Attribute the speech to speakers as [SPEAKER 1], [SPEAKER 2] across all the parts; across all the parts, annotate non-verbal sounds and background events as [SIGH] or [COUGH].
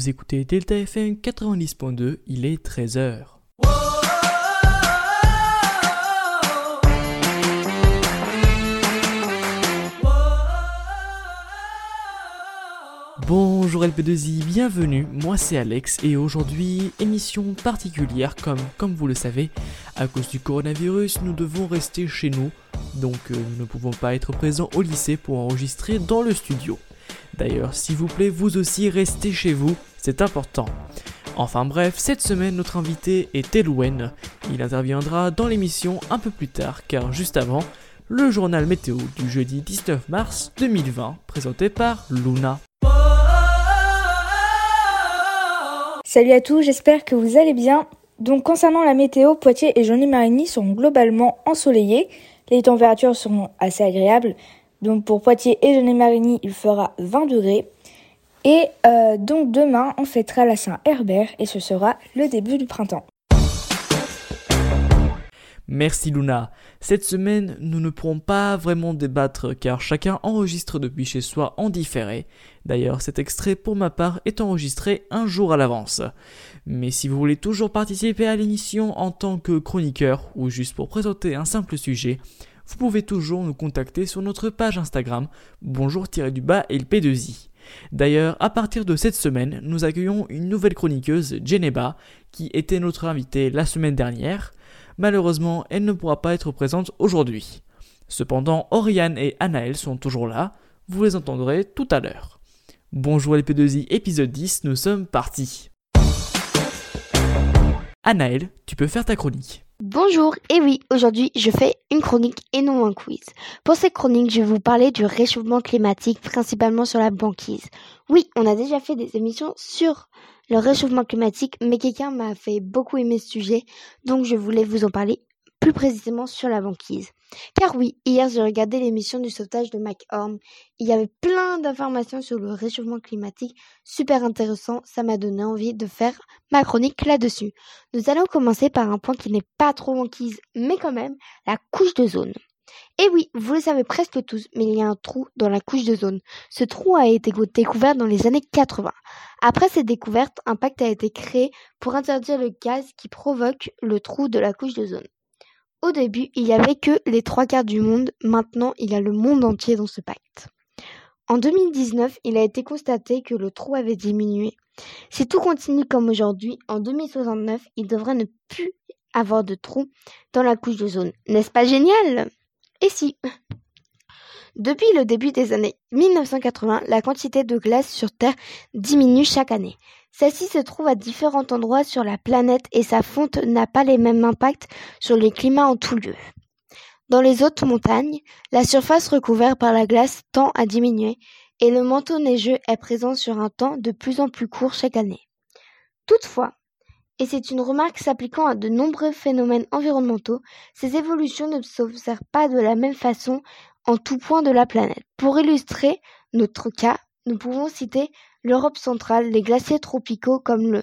[SPEAKER 1] vous écoutez Delta FM 90.2, il est 13h. Bonjour LP2I, bienvenue, moi c'est Alex et aujourd'hui émission particulière comme, comme vous le savez, à cause du coronavirus nous devons rester chez nous, donc euh, nous ne pouvons pas être présents au lycée pour enregistrer dans le studio. D'ailleurs, s'il vous plaît, vous aussi restez chez vous, c'est important. Enfin bref, cette semaine notre invité est Elouen, il interviendra dans l'émission un peu plus tard car juste avant, le journal météo du jeudi 19 mars 2020 présenté par Luna.
[SPEAKER 2] Salut à tous, j'espère que vous allez bien. Donc concernant la météo, Poitiers et Johnny-Marigny sont globalement ensoleillés. Les températures seront assez agréables. Donc pour Poitiers et Johnny-Marigny, il fera 20 degrés. Et euh, donc demain, on fêtera la Saint-Herbert et ce sera le début du printemps.
[SPEAKER 1] Merci Luna. Cette semaine, nous ne pourrons pas vraiment débattre car chacun enregistre depuis chez soi en différé. D'ailleurs, cet extrait pour ma part est enregistré un jour à l'avance. Mais si vous voulez toujours participer à l'émission en tant que chroniqueur ou juste pour présenter un simple sujet, vous pouvez toujours nous contacter sur notre page Instagram bonjour-du-bas et le P2i. D'ailleurs, à partir de cette semaine, nous accueillons une nouvelle chroniqueuse, Geneba, qui était notre invitée la semaine dernière. Malheureusement, elle ne pourra pas être présente aujourd'hui. Cependant, Oriane et Anaël sont toujours là, vous les entendrez tout à l'heure. Bonjour les P2I, épisode 10, nous sommes partis. Anaël, tu peux faire ta chronique.
[SPEAKER 3] Bonjour, et oui, aujourd'hui je fais une chronique et non un quiz. Pour cette chronique, je vais vous parler du réchauffement climatique, principalement sur la banquise. Oui, on a déjà fait des émissions sur le réchauffement climatique, mais quelqu'un m'a fait beaucoup aimer ce sujet, donc je voulais vous en parler plus précisément sur la banquise. Car oui, hier j'ai regardé l'émission du sauvetage de Mike Horn. Il y avait plein d'informations sur le réchauffement climatique, super intéressant, ça m'a donné envie de faire ma chronique là-dessus. Nous allons commencer par un point qui n'est pas trop banquise, mais quand même, la couche de zone. Et oui, vous le savez presque tous, mais il y a un trou dans la couche de zone. Ce trou a été découvert dans les années 80. Après cette découverte, un pacte a été créé pour interdire le gaz qui provoque le trou de la couche de zone. Au début, il n'y avait que les trois quarts du monde, maintenant il y a le monde entier dans ce pacte. En 2019, il a été constaté que le trou avait diminué. Si tout continue comme aujourd'hui, en 2069, il devrait ne plus avoir de trou dans la couche de zone. N'est-ce pas génial? Et si? Depuis le début des années 1980, la quantité de glace sur Terre diminue chaque année. Celle-ci se trouve à différents endroits sur la planète et sa fonte n'a pas les mêmes impacts sur le climat en tout lieu. Dans les hautes montagnes, la surface recouverte par la glace tend à diminuer et le manteau neigeux est présent sur un temps de plus en plus court chaque année. Toutefois, et c'est une remarque s'appliquant à de nombreux phénomènes environnementaux, ces évolutions ne s'observent pas de la même façon en tout point de la planète. Pour illustrer notre cas, nous pouvons citer l'Europe centrale, les glaciers tropicaux comme le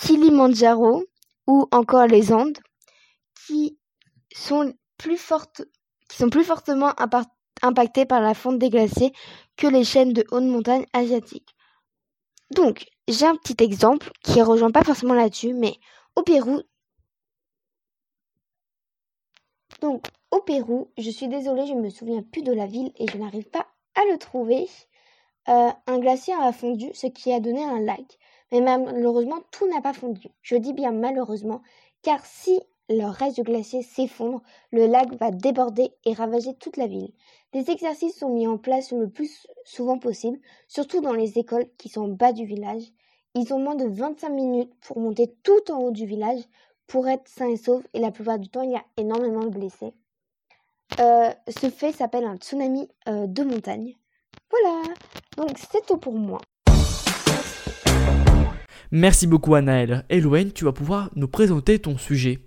[SPEAKER 3] Kilimanjaro ou encore les Andes, qui sont plus fortes, qui sont plus fortement impactés par la fonte des glaciers que les chaînes de haute montagne asiatiques. Donc, j'ai un petit exemple qui rejoint pas forcément là-dessus, mais au Pérou. Donc, au Pérou, je suis désolée, je ne me souviens plus de la ville et je n'arrive pas à le trouver. Euh, un glacier a fondu, ce qui a donné un lac. Mais malheureusement, tout n'a pas fondu. Je dis bien malheureusement, car si le reste du glacier s'effondre, le lac va déborder et ravager toute la ville. Des exercices sont mis en place le plus souvent possible, surtout dans les écoles qui sont en bas du village. Ils ont moins de 25 minutes pour monter tout en haut du village pour être sains et saufs et la plupart du temps il y a énormément de blessés. Euh, ce fait s'appelle un tsunami euh, de montagne. Voilà, donc c'est tout pour moi.
[SPEAKER 1] Merci beaucoup Anaël. Elouen, tu vas pouvoir nous présenter ton sujet.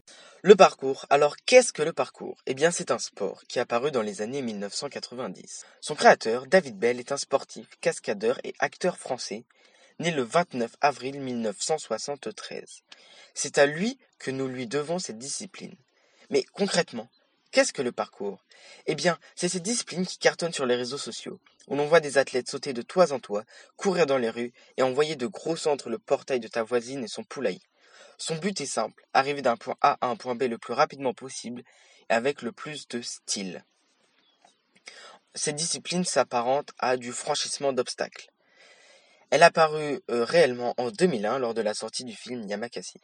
[SPEAKER 4] Le parcours. Alors qu'est-ce que le parcours? Eh bien c'est un sport qui est apparu dans les années 1990. Son créateur, David Bell, est un sportif, cascadeur et acteur français, né le 29 avril 1973. C'est à lui que nous lui devons cette discipline. Mais concrètement, qu'est-ce que le parcours? Eh bien, c'est cette discipline qui cartonne sur les réseaux sociaux, où l'on voit des athlètes sauter de toit en toit, courir dans les rues et envoyer de gros entre le portail de ta voisine et son poulailler. Son but est simple, arriver d'un point A à un point B le plus rapidement possible et avec le plus de style. Cette discipline s'apparente à du franchissement d'obstacles. Elle a paru euh, réellement en 2001 lors de la sortie du film Yamakasi.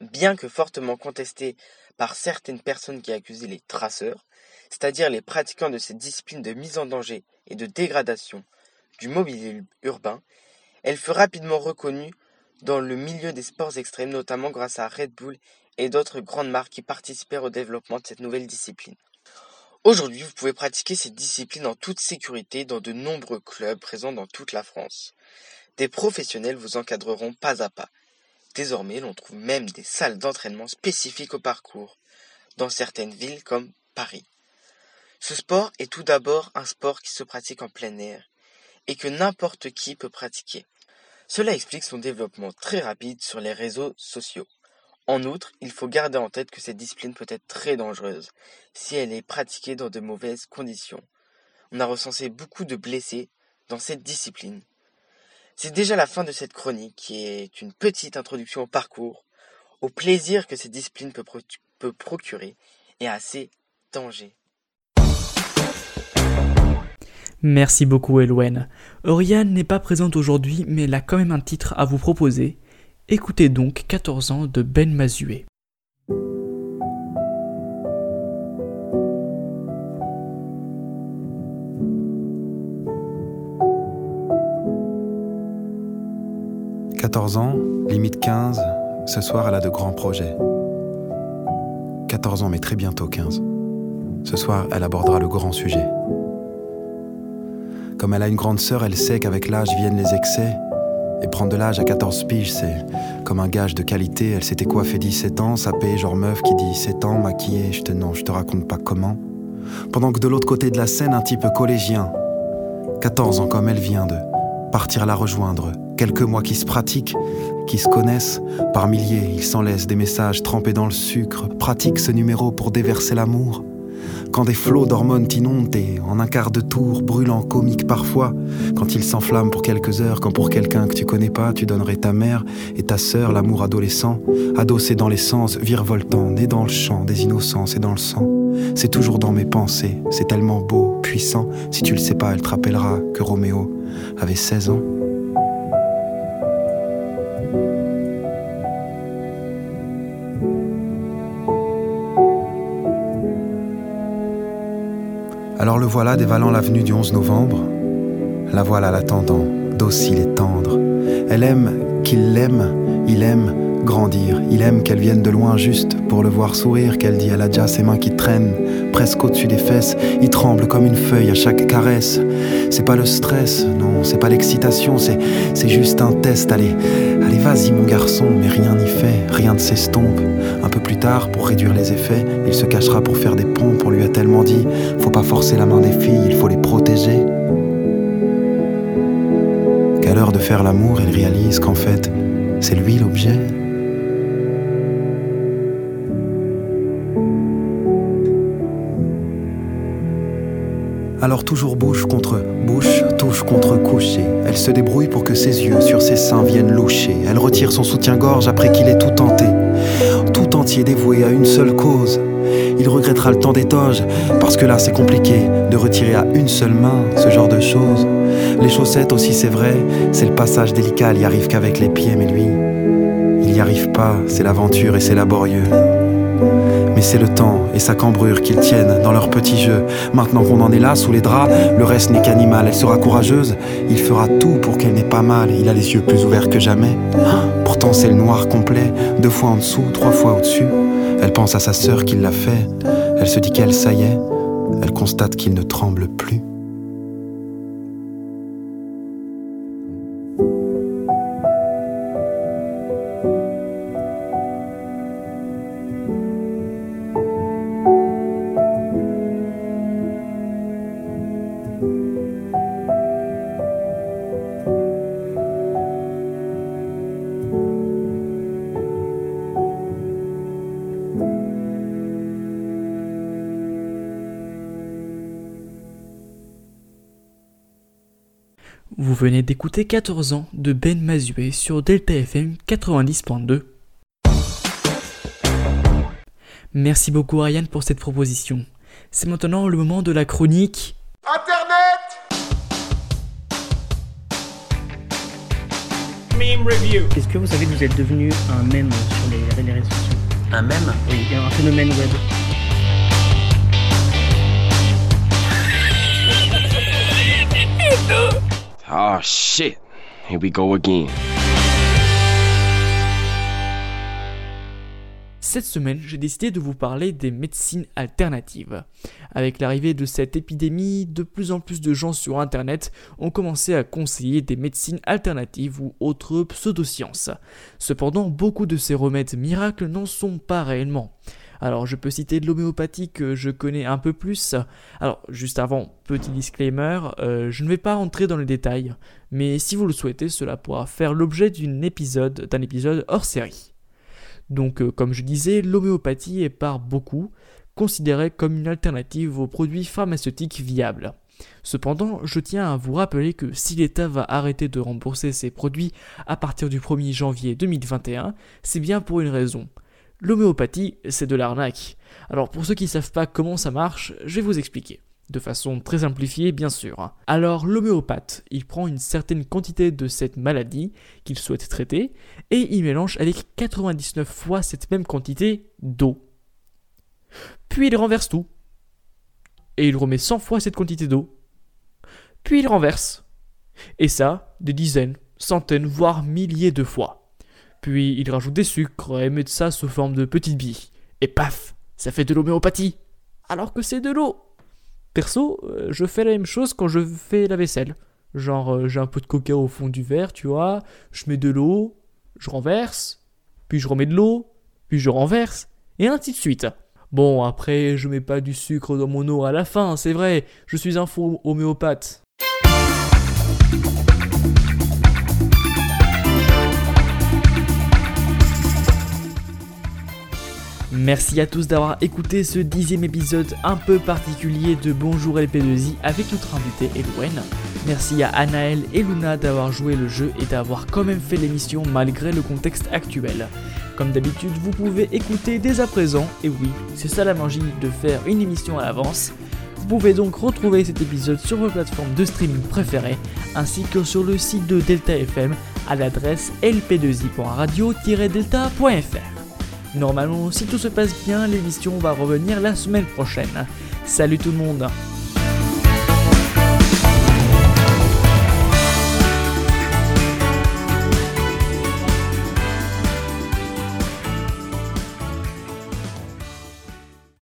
[SPEAKER 4] Bien que fortement contestée par certaines personnes qui accusaient les traceurs, c'est-à-dire les pratiquants de cette discipline de mise en danger et de dégradation du mobilier urbain, elle fut rapidement reconnue dans le milieu des sports extrêmes, notamment grâce à Red Bull et d'autres grandes marques qui participèrent au développement de cette nouvelle discipline. Aujourd'hui, vous pouvez pratiquer cette discipline en toute sécurité dans de nombreux clubs présents dans toute la France. Des professionnels vous encadreront pas à pas. Désormais, l'on trouve même des salles d'entraînement spécifiques au parcours, dans certaines villes comme Paris. Ce sport est tout d'abord un sport qui se pratique en plein air et que n'importe qui peut pratiquer. Cela explique son développement très rapide sur les réseaux sociaux. En outre, il faut garder en tête que cette discipline peut être très dangereuse si elle est pratiquée dans de mauvaises conditions. On a recensé beaucoup de blessés dans cette discipline. C'est déjà la fin de cette chronique qui est une petite introduction au parcours, au plaisir que cette discipline peut, procurer et à ses dangers.
[SPEAKER 1] Merci beaucoup Elouen. Oriane n'est pas présente aujourd'hui mais elle a quand même un titre à vous proposer. Écoutez donc 14 ans de Ben Mazué.
[SPEAKER 5] « 14 ans, limite 15, ce soir elle a de grands projets. 14 ans mais très bientôt 15. Ce soir elle abordera le grand sujet. Comme elle a une grande sœur, elle sait qu'avec l'âge viennent les excès et prendre de l'âge à 14 piges, c'est comme un gage de qualité. Elle s'était coiffée 17 ans, sapée, genre meuf qui dit 7 ans, maquillée, je te, non, je te raconte pas comment. Pendant que de l'autre côté de la scène, un type collégien, 14 ans comme elle vient de partir la rejoindre. Quelques mois qui se pratiquent, qui se connaissent, par milliers, ils s'en laissent des messages trempés dans le sucre, pratiquent ce numéro pour déverser l'amour. Quand des flots d'hormones t'inondent et en un quart de tour, brûlant comique parfois, quand il s'enflamme pour quelques heures, quand pour quelqu'un que tu connais pas, tu donnerais ta mère et ta sœur l'amour adolescent, adossé dans l'essence, virevoltant, né dans le champ des innocences et dans le sang. C'est toujours dans mes pensées, c'est tellement beau, puissant, si tu le sais pas, elle te rappellera que Roméo avait 16 ans. Alors le voilà dévalant l'avenue du 11 novembre. La voilà l'attendant, docile et tendre. Elle aime qu'il l'aime, il aime grandir. Il aime qu'elle vienne de loin juste pour le voir sourire, qu'elle dit elle a déjà ses mains qui traînent presque au-dessus des fesses. Il tremble comme une feuille à chaque caresse. C'est pas le stress, non, c'est pas l'excitation, c'est, juste un test. Allez, allez, vas-y mon garçon, mais rien n'y fait, rien ne s'estompe. Un peu plus tard, pour réduire les effets, il se cachera pour faire des pompes. On lui a tellement dit, faut pas forcer la main des filles, il faut les protéger. Qu'à l'heure de faire l'amour, il réalise qu'en fait, c'est lui l'objet. Alors toujours bouche contre bouche, touche contre coucher. Elle se débrouille pour que ses yeux sur ses seins viennent loucher. Elle retire son soutien-gorge après qu'il ait tout tenté. Tout entier dévoué à une seule cause. Il regrettera le temps des toges, parce que là c'est compliqué de retirer à une seule main ce genre de choses. Les chaussettes aussi c'est vrai, c'est le passage délicat, il y arrive qu'avec les pieds, mais lui, il n'y arrive pas, c'est l'aventure et c'est laborieux. Mais c'est le temps et sa cambrure qu'ils tiennent dans leur petit jeu. Maintenant qu'on en est là, sous les draps, le reste n'est qu'animal. Elle sera courageuse, il fera tout pour qu'elle n'ait pas mal. Il a les yeux plus ouverts que jamais. Pourtant, c'est le noir complet, deux fois en dessous, trois fois au-dessus. Elle pense à sa sœur qui l'a fait. Elle se dit qu'elle, ça y est, elle constate qu'il ne tremble plus.
[SPEAKER 1] Vous venez d'écouter 14 ans de Ben Mazué sur Delta FM 90.2. Merci beaucoup Ariane pour cette proposition. C'est maintenant le moment de la chronique
[SPEAKER 6] Internet
[SPEAKER 7] Meme Review.
[SPEAKER 8] Est-ce que vous savez que vous êtes devenu un mème sur les, les réseaux sociaux?
[SPEAKER 9] Un mème?
[SPEAKER 8] Oui, un phénomène web. [LAUGHS]
[SPEAKER 9] Oh shit. Here we go again.
[SPEAKER 1] Cette semaine, j'ai décidé de vous parler des médecines alternatives. Avec l'arrivée de cette épidémie, de plus en plus de gens sur Internet ont commencé à conseiller des médecines alternatives ou autres pseudosciences. Cependant, beaucoup de ces remèdes miracles n'en sont pas réellement. Alors je peux citer de l'homéopathie que je connais un peu plus. Alors juste avant, petit disclaimer, euh, je ne vais pas rentrer dans les détails, mais si vous le souhaitez, cela pourra faire l'objet d'un épisode, hors série. Donc euh, comme je disais, l'homéopathie est par beaucoup considérée comme une alternative aux produits pharmaceutiques viables. Cependant, je tiens à vous rappeler que si l'État va arrêter de rembourser ces produits à partir du 1er janvier 2021, c'est bien pour une raison. L'homéopathie, c'est de l'arnaque. Alors pour ceux qui ne savent pas comment ça marche, je vais vous expliquer. De façon très simplifiée, bien sûr. Alors l'homéopathe, il prend une certaine quantité de cette maladie qu'il souhaite traiter et il mélange avec 99 fois cette même quantité d'eau. Puis il renverse tout. Et il remet 100 fois cette quantité d'eau. Puis il renverse. Et ça, des dizaines, centaines, voire milliers de fois. Puis il rajoute des sucres et met ça sous forme de petites billes. Et paf, ça fait de l'homéopathie. Alors que c'est de l'eau. Perso, euh, je fais la même chose quand je fais la vaisselle. Genre, euh, j'ai un peu de coca au fond du verre, tu vois. Je mets de l'eau, je renverse, puis je remets de l'eau, puis je renverse, et ainsi de suite. Bon, après, je mets pas du sucre dans mon eau à la fin, c'est vrai, je suis un faux homéopathe. Merci à tous d'avoir écouté ce dixième épisode un peu particulier de Bonjour LP2I avec notre invité Elouen. Merci à Anaël et Luna d'avoir joué le jeu et d'avoir quand même fait l'émission malgré le contexte actuel. Comme d'habitude, vous pouvez écouter dès à présent, et oui, c'est ça la magie de faire une émission à l'avance. Vous pouvez donc retrouver cet épisode sur vos plateformes de streaming préférées, ainsi que sur le site de Delta FM à l'adresse lp2i.radio-delta.fr. Normalement, si tout se passe bien, l'émission va revenir la semaine prochaine. Salut tout le monde